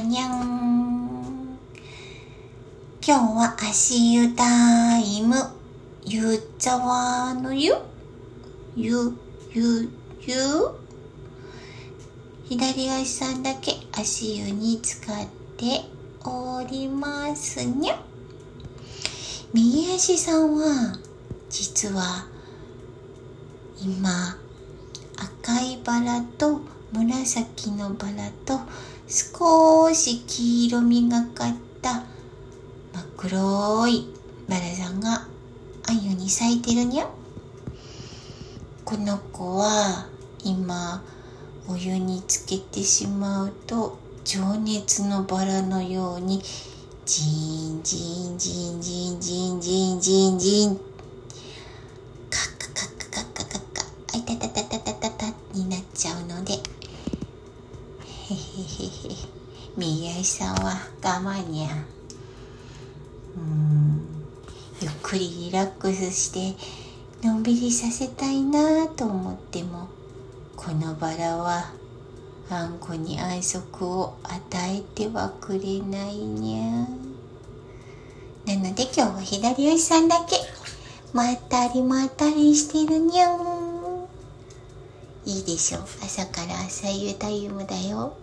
にゃん。今日は足湯タイム。ゆっざわのゆ。ゆ、ゆ、ゆ。左足さんだけ足湯に使っておりますにゃ。右足さんは、実は、今、赤いバラと紫のバラと少し黄色みがかった真っ黒いバラさんがあゆに咲いてるにゃ。この子は今お湯につけてしまうと情熱のバラのようにジンジンジンジンジンジンジンジン。へへ右足さんは我慢にゃうん。ゆっくりリラックスしてのんびりさせたいなと思ってもこのバラはあんこに安息を与えてはくれないにゃなので今日は左足さんだけ。まったりまったりしてるにゃん。いいでしょ朝から朝湯タイムだよ。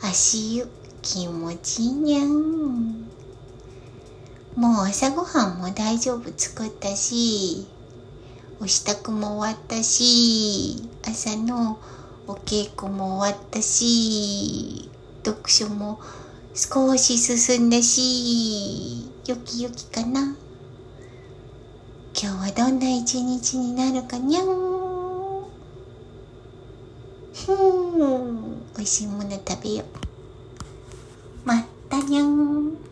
足湯気持ちいいにゃん。もう朝ごはんも大丈夫作ったしお支度も終わったし朝のお稽古も終わったし読書も少し進んだしよきよきかな。今日はどんな一日になるかにゃん。ふん。美味しいもの食べよう。まったにゃん。